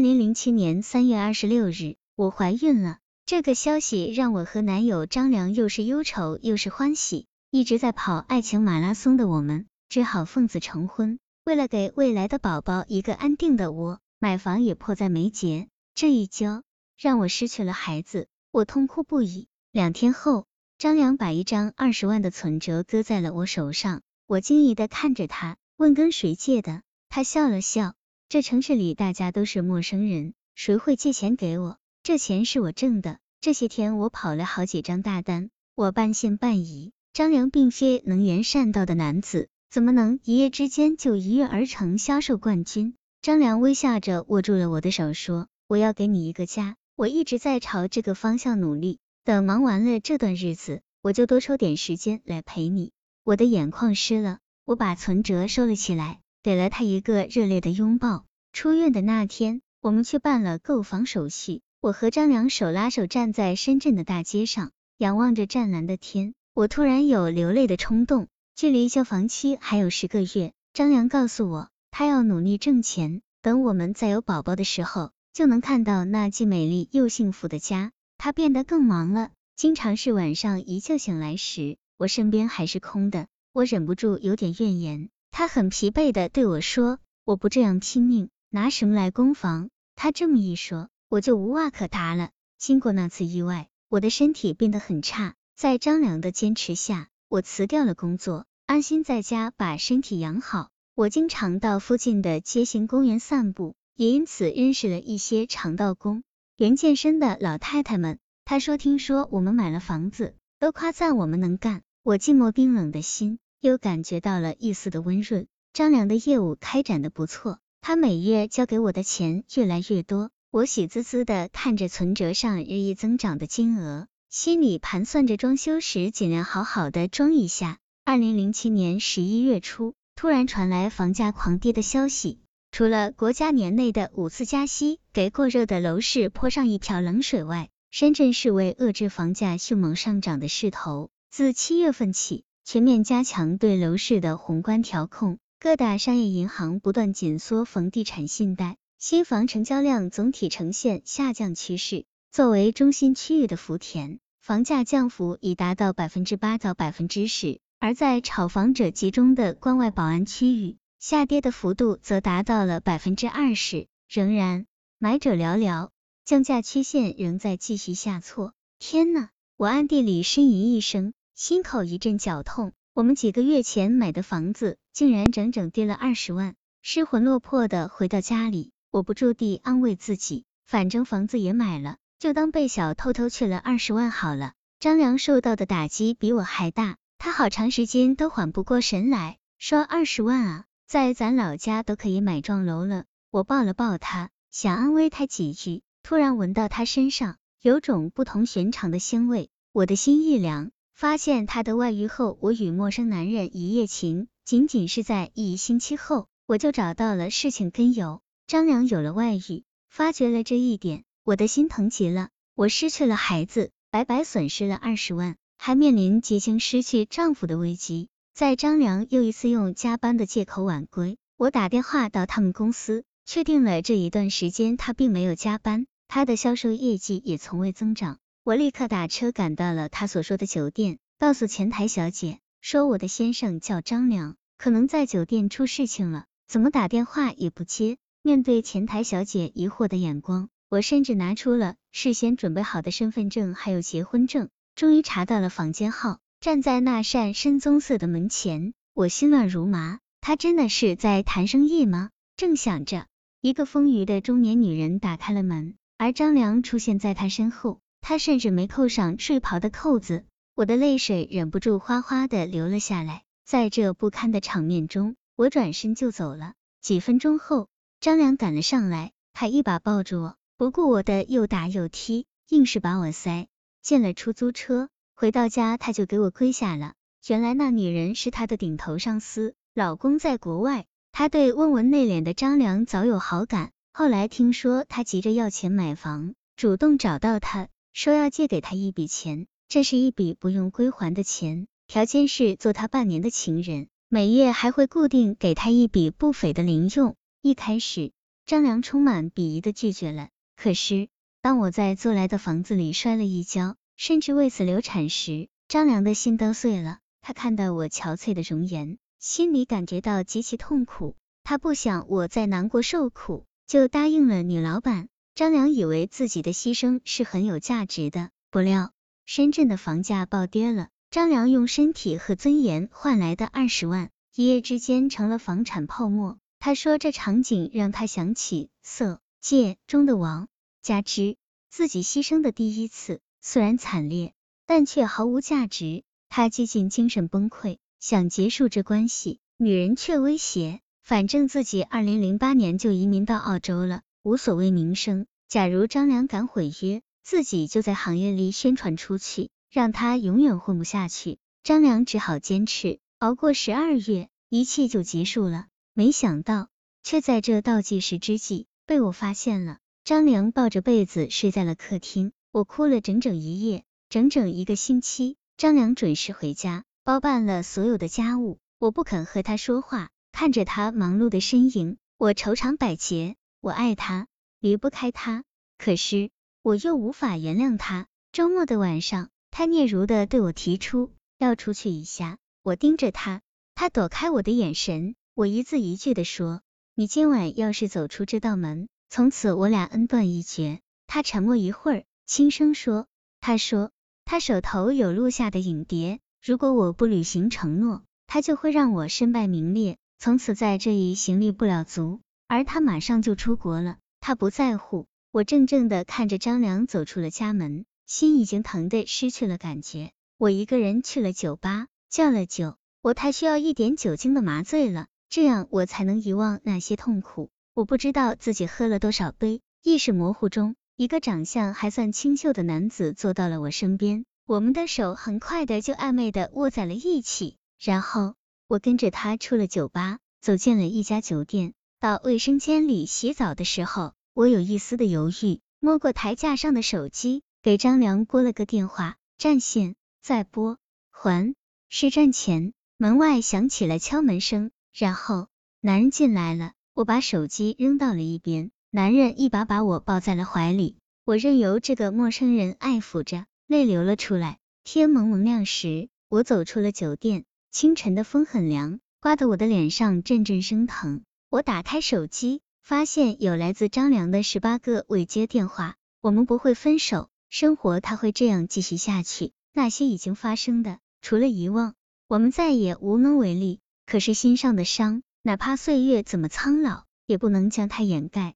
二零零七年三月二十六日，我怀孕了。这个消息让我和男友张良又是忧愁又是欢喜。一直在跑爱情马拉松的我们，只好奉子成婚。为了给未来的宝宝一个安定的窝，买房也迫在眉睫。这一交，让我失去了孩子，我痛哭不已。两天后，张良把一张二十万的存折搁在了我手上，我惊疑的看着他，问跟谁借的？他笑了笑。这城市里大家都是陌生人，谁会借钱给我？这钱是我挣的。这些天我跑了好几张大单，我半信半疑。张良并非能言善道的男子，怎么能一夜之间就一跃而成销售冠军？张良微笑着握住了我的手，说：“我要给你一个家，我一直在朝这个方向努力。等忙完了这段日子，我就多抽点时间来陪你。”我的眼眶湿了，我把存折收了起来。给了他一个热烈的拥抱。出院的那天，我们去办了购房手续。我和张良手拉手站在深圳的大街上，仰望着湛蓝的天，我突然有流泪的冲动。距离交房期还有十个月，张良告诉我，他要努力挣钱，等我们再有宝宝的时候，就能看到那既美丽又幸福的家。他变得更忙了，经常是晚上一觉醒来时，我身边还是空的。我忍不住有点怨言。他很疲惫的对我说：“我不这样拼命，拿什么来供房？”他这么一说，我就无话可答了。经过那次意外，我的身体变得很差，在张良的坚持下，我辞掉了工作，安心在家把身体养好。我经常到附近的街心公园散步，也因此认识了一些肠道工、原健身的老太太们。他说：“听说我们买了房子，都夸赞我们能干。”我寂寞冰冷的心。又感觉到了一丝的温润。张良的业务开展的不错，他每月交给我的钱越来越多，我喜滋滋的看着存折上日益增长的金额，心里盘算着装修时尽量好好的装一下。二零零七年十一月初，突然传来房价狂跌的消息，除了国家年内的五次加息给过热的楼市泼上一瓢冷水外，深圳市为遏制房价迅猛上涨的势头，自七月份起。全面加强对楼市的宏观调控，各大商业银行不断紧缩房地产信贷，新房成交量总体呈现下降趋势。作为中心区域的福田，房价降幅已达到百分之八到百分之十，而在炒房者集中的关外宝安区域，下跌的幅度则达到了百分之二十。仍然买者寥寥，降价曲线仍在继续下挫。天呐！我暗地里呻吟一声。心口一阵绞痛，我们几个月前买的房子竟然整整跌了二十万，失魂落魄的回到家里，我不住地安慰自己，反正房子也买了，就当被小偷偷去了二十万好了。张良受到的打击比我还大，他好长时间都缓不过神来，说二十万啊，在咱老家都可以买幢楼了。我抱了抱他，想安慰他几句，突然闻到他身上有种不同寻常的腥味，我的心一凉。发现他的外遇后，我与陌生男人一夜情，仅仅是在一星期后，我就找到了事情根由。张良有了外遇，发觉了这一点，我的心疼极了。我失去了孩子，白白损失了二十万，还面临即将失去丈夫的危机。在张良又一次用加班的借口晚归，我打电话到他们公司，确定了这一段时间他并没有加班，他的销售业绩也从未增长。我立刻打车赶到了他所说的酒店，告诉前台小姐说我的先生叫张良，可能在酒店出事情了，怎么打电话也不接。面对前台小姐疑惑的眼光，我甚至拿出了事先准备好的身份证还有结婚证，终于查到了房间号。站在那扇深棕色的门前，我心乱如麻。他真的是在谈生意吗？正想着，一个丰腴的中年女人打开了门，而张良出现在他身后。他甚至没扣上睡袍的扣子，我的泪水忍不住哗哗的流了下来。在这不堪的场面中，我转身就走了。几分钟后，张良赶了上来，他一把抱住我，不顾我的又打又踢，硬是把我塞进了出租车。回到家，他就给我跪下了。原来那女人是他的顶头上司，老公在国外，他对温文内敛的张良早有好感。后来听说他急着要钱买房，主动找到他。说要借给他一笔钱，这是一笔不用归还的钱，条件是做他半年的情人，每月还会固定给他一笔不菲的零用。一开始，张良充满鄙夷的拒绝了。可是，当我在租来的房子里摔了一跤，甚至为此流产时，张良的心都碎了。他看到我憔悴的容颜，心里感觉到极其痛苦。他不想我再难过受苦，就答应了女老板。张良以为自己的牺牲是很有价值的，不料深圳的房价暴跌了，张良用身体和尊严换来的二十万，一夜之间成了房产泡沫。他说这场景让他想起《色戒》中的王。加之自己牺牲的第一次，虽然惨烈，但却毫无价值。他几近精神崩溃，想结束这关系。女人却威胁，反正自己二零零八年就移民到澳洲了，无所谓名声。假如张良敢毁约，自己就在行业里宣传出去，让他永远混不下去。张良只好坚持，熬过十二月，一切就结束了。没想到，却在这倒计时之际被我发现了。张良抱着被子睡在了客厅，我哭了整整一夜，整整一个星期。张良准时回家，包办了所有的家务。我不肯和他说话，看着他忙碌的身影，我愁肠百结。我爱他，离不开他，可是我又无法原谅他。周末的晚上，他嗫嚅的对我提出要出去一下。我盯着他，他躲开我的眼神。我一字一句的说：“你今晚要是走出这道门。”从此我俩恩断义绝。他沉默一会儿，轻声说：“他说他手头有录下的影碟，如果我不履行承诺，他就会让我身败名裂，从此在这一行立不了足。而他马上就出国了，他不在乎。”我怔怔的看着张良走出了家门，心已经疼得失去了感觉。我一个人去了酒吧，叫了酒。我太需要一点酒精的麻醉了，这样我才能遗忘那些痛苦。我不知道自己喝了多少杯，意识模糊中，一个长相还算清秀的男子坐到了我身边，我们的手很快的就暧昧的握在了一起，然后我跟着他出了酒吧，走进了一家酒店，到卫生间里洗澡的时候，我有一丝的犹豫，摸过台架上的手机，给张良拨了个电话，占线，再拨，还是站前，门外响起了敲门声，然后男人进来了。我把手机扔到了一边，男人一把把我抱在了怀里，我任由这个陌生人爱抚着，泪流了出来。天蒙蒙亮时，我走出了酒店，清晨的风很凉，刮得我的脸上阵阵生疼。我打开手机，发现有来自张良的十八个未接电话。我们不会分手，生活它会这样继续下去。那些已经发生的，除了遗忘，我们再也无能为力。可是心上的伤。哪怕岁月怎么苍老，也不能将它掩盖。